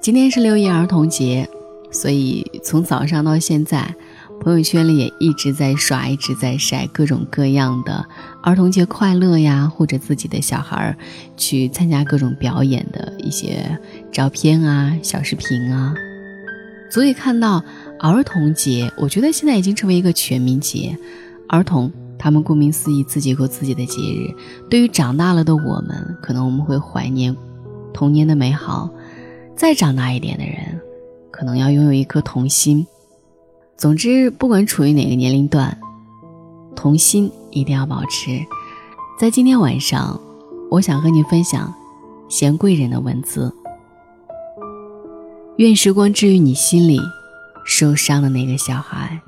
今天是六一儿童节，所以从早上到现在，朋友圈里也一直在刷，一直在晒各种各样的儿童节快乐呀，或者自己的小孩去参加各种表演的一些照片啊、小视频啊。所以看到儿童节，我觉得现在已经成为一个全民节。儿童他们顾名思义，自己过自己的节日。对于长大了的我们，可能我们会怀念童年的美好。再长大一点的人，可能要拥有一颗童心。总之，不管处于哪个年龄段，童心一定要保持。在今天晚上，我想和你分享贤贵人的文字。愿时光治愈你心里受伤的那个小孩。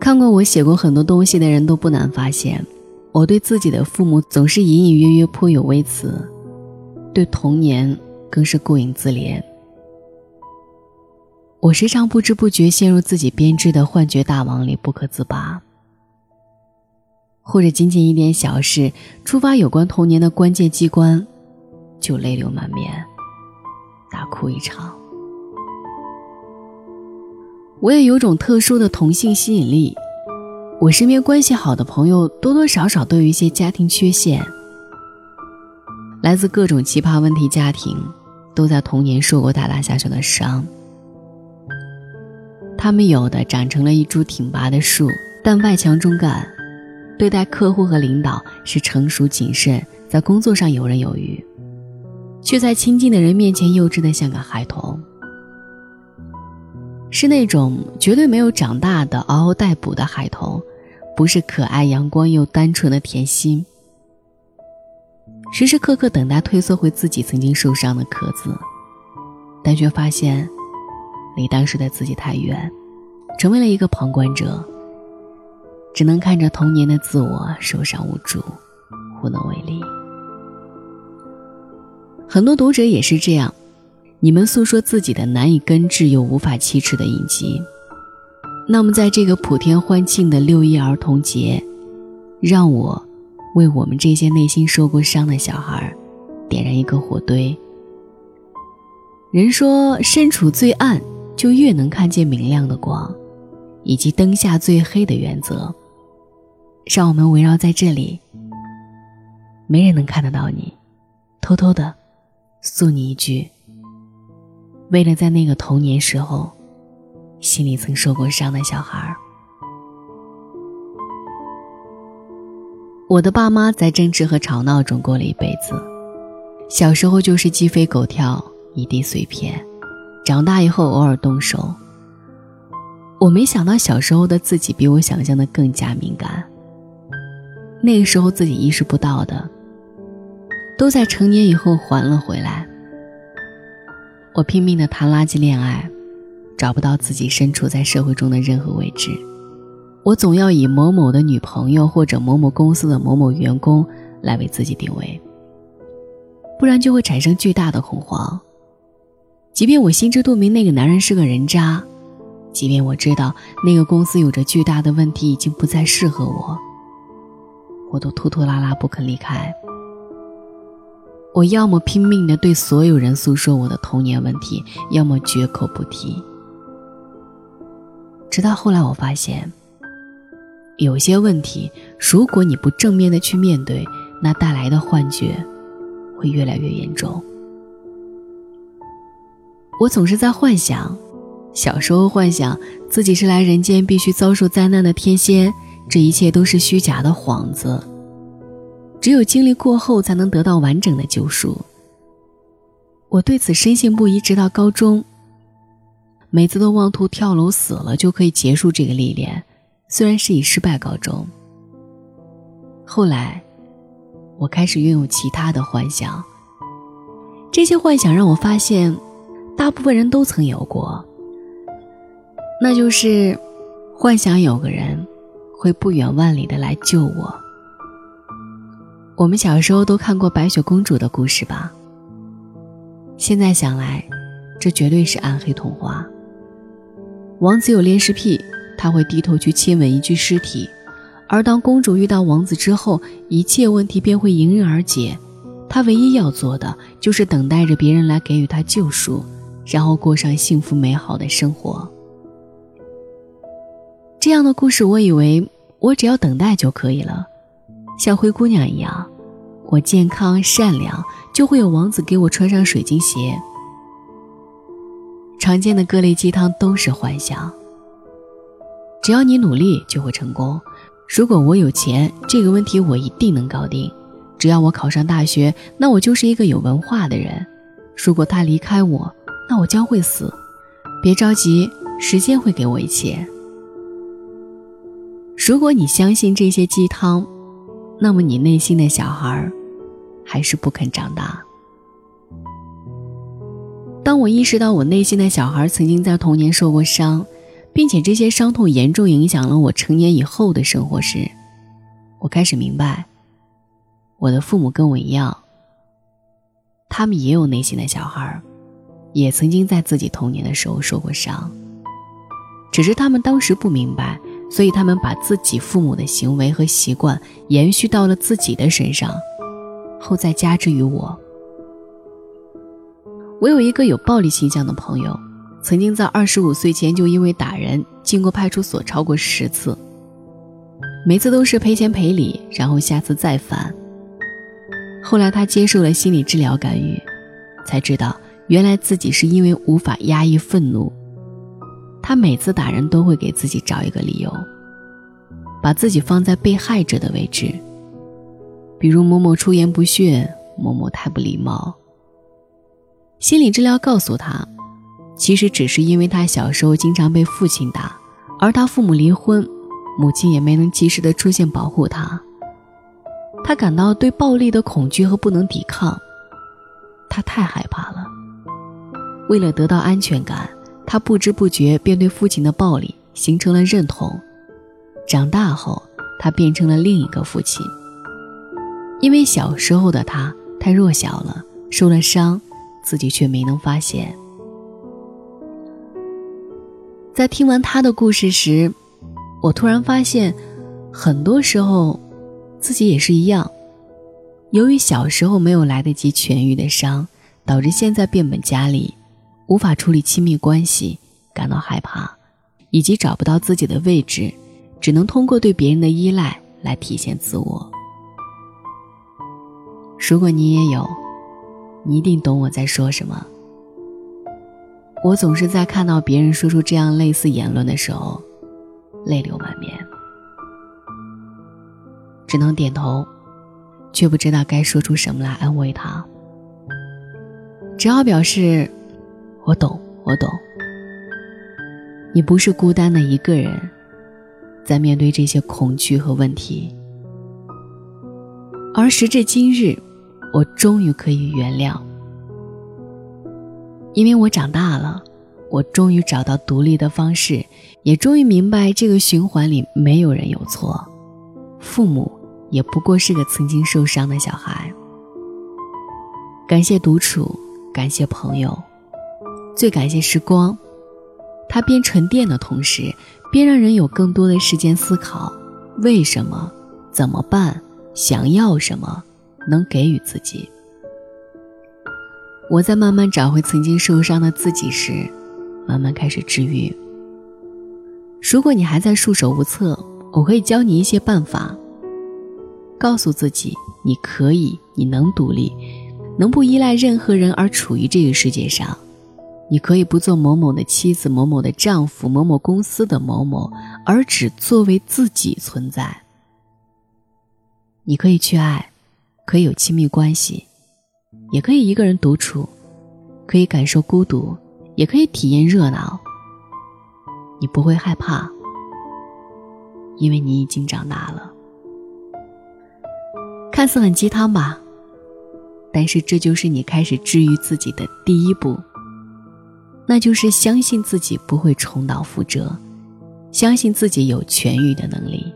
看过我写过很多东西的人都不难发现，我对自己的父母总是隐隐约约颇有微词，对童年更是顾影自怜。我时常不知不觉陷入自己编织的幻觉大网里不可自拔，或者仅仅一点小事触发有关童年的关键机关，就泪流满面，大哭一场。我也有种特殊的同性吸引力，我身边关系好的朋友多多少少都有一些家庭缺陷，来自各种奇葩问题家庭，都在童年受过大大小小的伤。他们有的长成了一株挺拔的树，但外强中干，对待客户和领导是成熟谨慎，在工作上游刃有余，却在亲近的人面前幼稚的像个孩童。是那种绝对没有长大的嗷嗷待哺的孩童，不是可爱阳光又单纯的甜心。时时刻刻等待褪色回自己曾经受伤的壳子，但却发现离当时的自己太远，成为了一个旁观者，只能看着童年的自我受伤无助，无能为力。很多读者也是这样。你们诉说自己的难以根治又无法启齿的隐疾，那么在这个普天欢庆的六一儿童节，让我为我们这些内心受过伤的小孩点燃一个火堆。人说，身处最暗就越能看见明亮的光，以及灯下最黑的原则。让我们围绕在这里，没人能看得到你，偷偷的诉你一句。为了在那个童年时候，心里曾受过伤的小孩儿，我的爸妈在争执和吵闹中过了一辈子。小时候就是鸡飞狗跳，一地碎片；长大以后偶尔动手。我没想到小时候的自己比我想象的更加敏感。那个时候自己意识不到的，都在成年以后还了回来。我拼命的谈垃圾恋爱，找不到自己身处在社会中的任何位置。我总要以某某的女朋友或者某某公司的某某员工来为自己定位，不然就会产生巨大的恐慌。即便我心知肚明那个男人是个人渣，即便我知道那个公司有着巨大的问题已经不再适合我，我都拖拖拉拉不肯离开。我要么拼命的对所有人诉说我的童年问题，要么绝口不提。直到后来，我发现，有些问题，如果你不正面的去面对，那带来的幻觉会越来越严重。我总是在幻想，小时候幻想自己是来人间必须遭受灾难的天仙，这一切都是虚假的幌子。只有经历过后，才能得到完整的救赎。我对此深信不疑，直到高中。每次都妄图跳楼死了就可以结束这个历练，虽然是以失败告终。后来，我开始拥有其他的幻想。这些幻想让我发现，大部分人都曾有过。那就是幻想有个人会不远万里的来救我。我们小时候都看过白雪公主的故事吧？现在想来，这绝对是暗黑童话。王子有恋尸癖，他会低头去亲吻一具尸体。而当公主遇到王子之后，一切问题便会迎刃而解。他唯一要做的就是等待着别人来给予他救赎，然后过上幸福美好的生活。这样的故事，我以为我只要等待就可以了，像灰姑娘一样，我健康善良，就会有王子给我穿上水晶鞋。常见的各类鸡汤都是幻想。只要你努力，就会成功。如果我有钱，这个问题我一定能搞定。只要我考上大学，那我就是一个有文化的人。如果他离开我，那我将会死。别着急，时间会给我一切。如果你相信这些鸡汤，那么你内心的小孩还是不肯长大。当我意识到我内心的小孩曾经在童年受过伤。并且这些伤痛严重影响了我成年以后的生活时，我开始明白，我的父母跟我一样，他们也有内心的小孩，也曾经在自己童年的时候受过伤，只是他们当时不明白，所以他们把自己父母的行为和习惯延续到了自己的身上，后再加之于我。我有一个有暴力倾向的朋友。曾经在二十五岁前就因为打人进过派出所超过十次，每次都是赔钱赔礼，然后下次再犯。后来他接受了心理治疗干预，才知道原来自己是因为无法压抑愤怒。他每次打人都会给自己找一个理由，把自己放在被害者的位置，比如某某出言不逊，某某太不礼貌。心理治疗告诉他。其实只是因为他小时候经常被父亲打，而他父母离婚，母亲也没能及时的出现保护他。他感到对暴力的恐惧和不能抵抗，他太害怕了。为了得到安全感，他不知不觉便对父亲的暴力形成了认同。长大后，他变成了另一个父亲。因为小时候的他太弱小了，受了伤，自己却没能发现。在听完他的故事时，我突然发现，很多时候，自己也是一样。由于小时候没有来得及痊愈的伤，导致现在变本加厉，无法处理亲密关系，感到害怕，以及找不到自己的位置，只能通过对别人的依赖来体现自我。如果你也有，你一定懂我在说什么。我总是在看到别人说出这样类似言论的时候，泪流满面，只能点头，却不知道该说出什么来安慰他。只好表示：“我懂，我懂。你不是孤单的一个人，在面对这些恐惧和问题。而时至今日，我终于可以原谅。”因为我长大了，我终于找到独立的方式，也终于明白这个循环里没有人有错，父母也不过是个曾经受伤的小孩。感谢独处，感谢朋友，最感谢时光，它边沉淀的同时，边让人有更多的时间思考为什么、怎么办、想要什么，能给予自己。我在慢慢找回曾经受伤的自己时，慢慢开始治愈。如果你还在束手无策，我可以教你一些办法。告诉自己你可以，你能独立，能不依赖任何人而处于这个世界上。你可以不做某某的妻子、某某的丈夫、某某公司的某某，而只作为自己存在。你可以去爱，可以有亲密关系。也可以一个人独处，可以感受孤独，也可以体验热闹。你不会害怕，因为你已经长大了。看似很鸡汤吧，但是这就是你开始治愈自己的第一步。那就是相信自己不会重蹈覆辙，相信自己有痊愈的能力，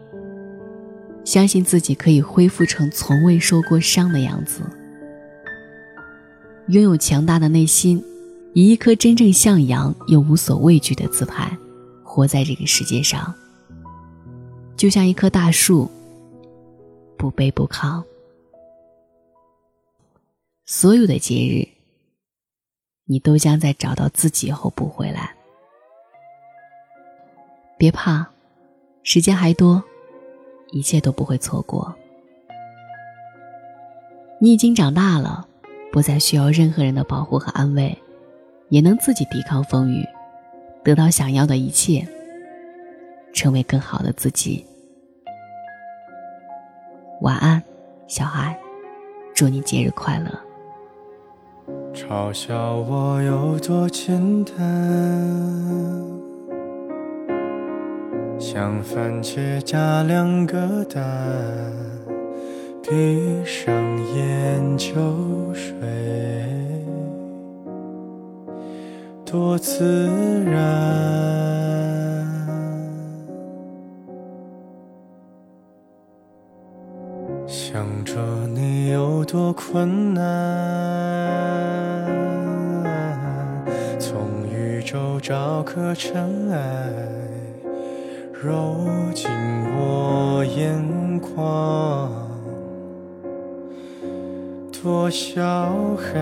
相信自己可以恢复成从未受过伤的样子。拥有强大的内心，以一颗真正向阳又无所畏惧的姿态，活在这个世界上，就像一棵大树，不卑不亢。所有的节日，你都将在找到自己后补回来。别怕，时间还多，一切都不会错过。你已经长大了。不再需要任何人的保护和安慰，也能自己抵抗风雨，得到想要的一切，成为更好的自己。晚安，小孩，祝你节日快乐。嘲笑我有多简单，像番茄加两个蛋。闭上眼就睡，多自然。想着你有多困难，从宇宙找颗尘埃，揉进我眼眶。多小孩，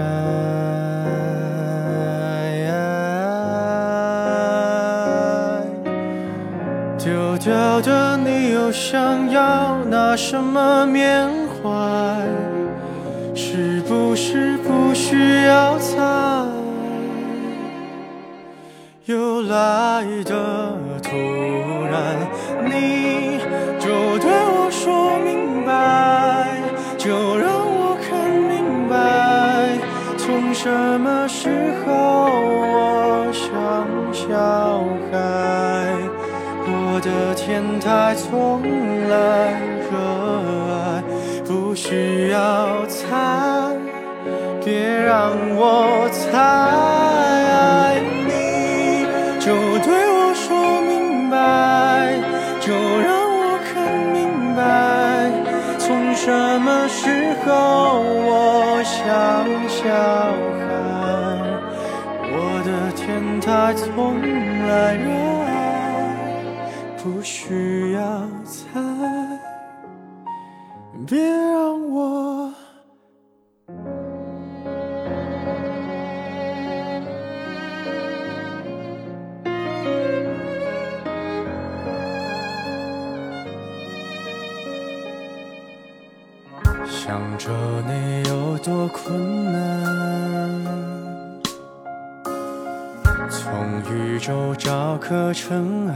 丢掉的你又想要拿什么缅怀？是不是不需要猜？又来的突然，你就对我说明白，就让我看明白，从。什么时候我像小孩？我的天台从来，需要猜，别让我猜。你就对我说明白，就让我看明白，从什么时候我像小。孩？我的天台从来热爱，不需要猜，别让着你有多困难。从宇宙找颗尘埃，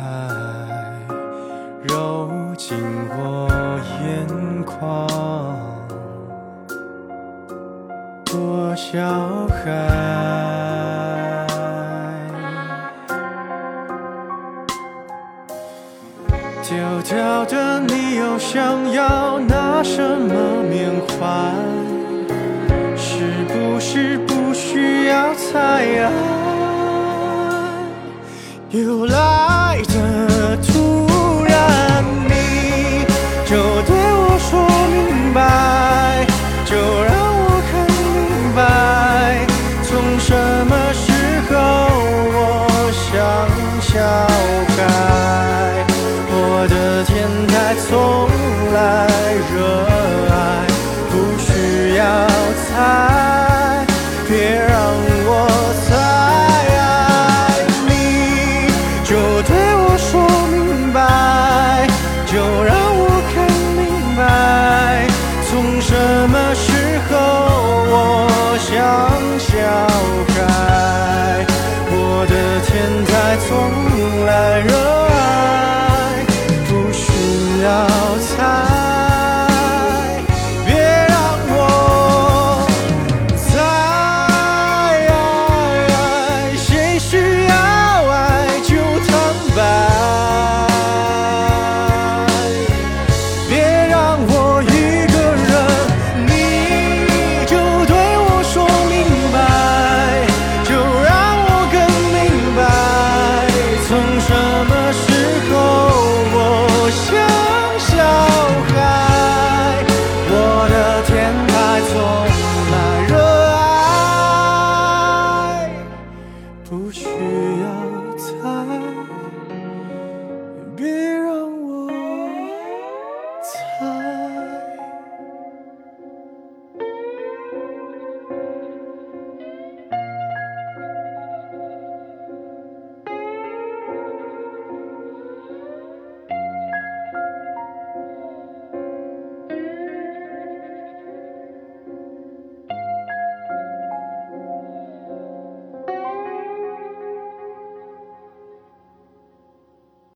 揉进我眼眶，多小孩。丢掉的你又想要拿什么缅怀？是不是不需要猜啊？又来